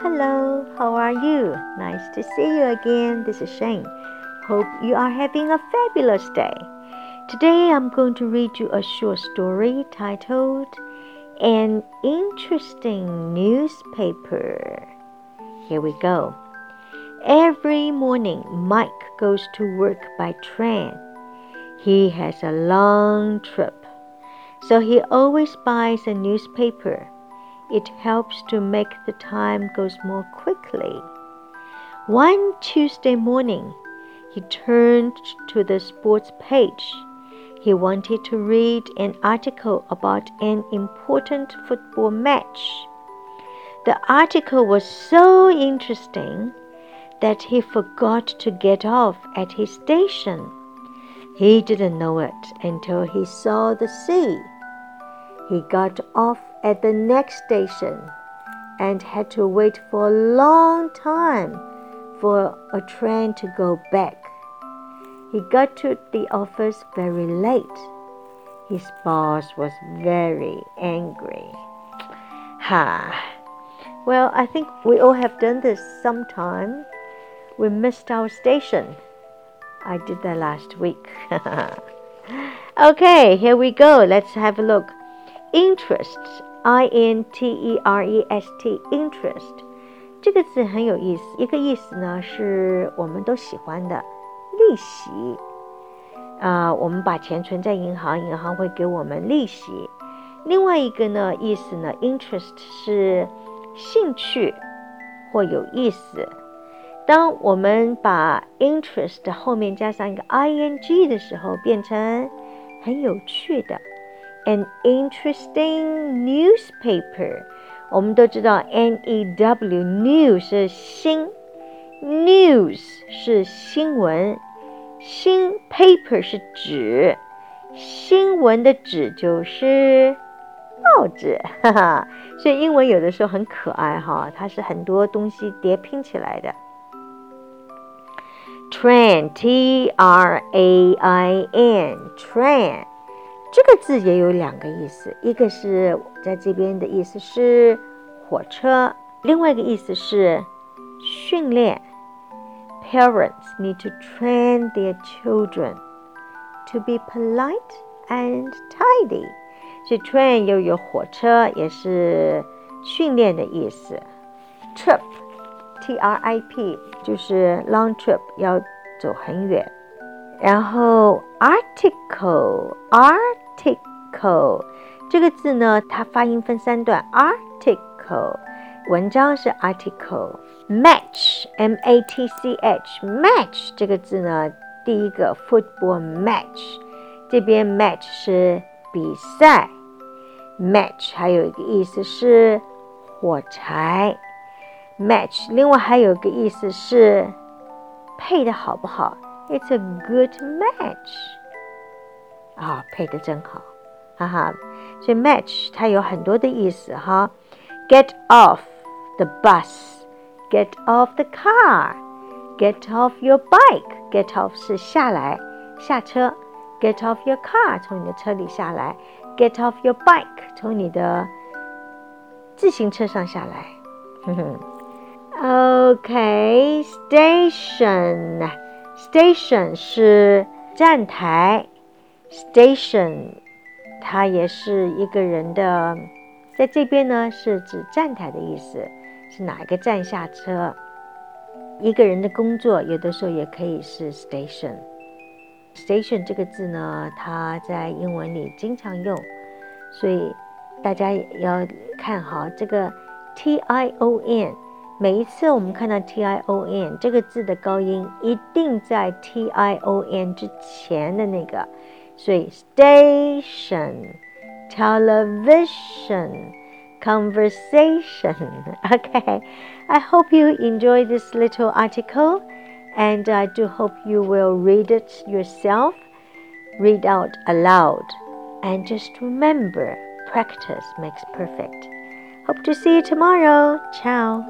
Hello, how are you? Nice to see you again. This is Shane. Hope you are having a fabulous day. Today I'm going to read you a short story titled An Interesting Newspaper. Here we go. Every morning, Mike goes to work by train. He has a long trip, so he always buys a newspaper. It helps to make the time goes more quickly. One Tuesday morning, he turned to the sports page. He wanted to read an article about an important football match. The article was so interesting that he forgot to get off at his station. He didn't know it until he saw the sea. He got off at the next station and had to wait for a long time for a train to go back. He got to the office very late. His boss was very angry. Ha! Well, I think we all have done this sometime. We missed our station. I did that last week. okay, here we go. Let's have a look. Interest, I N T E R E S T, interest 这个字很有意思。一个意思呢是我们都喜欢的利息啊、我们把钱存在银行，银行会给我们利息。另外一个呢意思呢，interest 是兴趣或有意思。当我们把 interest 后面加上一个 ing 的时候，变成很有趣的。an interesting newspaper。我们都知道 N E W new 是新，news 是新闻，新 paper 是纸，新闻的纸就是报纸，哈哈。所以英文有的时候很可爱哈，它是很多东西叠拼起来的。Train T R A I N train 这个字也有两个意思，一个是在这边的意思是火车，另外一个意思是训练。Parents need to train their children to be polite and tidy。所以 train 又有火车，也是训练的意思。Trip，T R I P 就是 long trip，要走很远。然后 article article 这个字呢，它发音分三段。article 文章是 article。match m a t c h match 这个字呢，第一个 football match 这边 match 是比赛。match 还有一个意思是火柴。match 另外还有一个意思是配的好不好。It's a good match. 啊，配的真好，哈哈。所以 match 它有很多的意思哈。Get off the bus, get off the car, get off your bike. Get off 是下来下车，get off your car 从你的车里下来，get off your bike 从你的自行车上下来。哼哼。Okay, station. Station 是站台，Station 它也是一个人的，在这边呢是指站台的意思，是哪一个站下车。一个人的工作有的时候也可以是 Station。Station 这个字呢，它在英文里经常用，所以大家也要看好这个 T I O N。每一次我们看到 T I O N 这个字的高音，一定在 T I O N 之前的那个，所以 station、television、conversation。Okay, I hope you enjoy this little article, and I do hope you will read it yourself, read out aloud, and just remember, practice makes perfect. Hope to see you tomorrow. Ciao.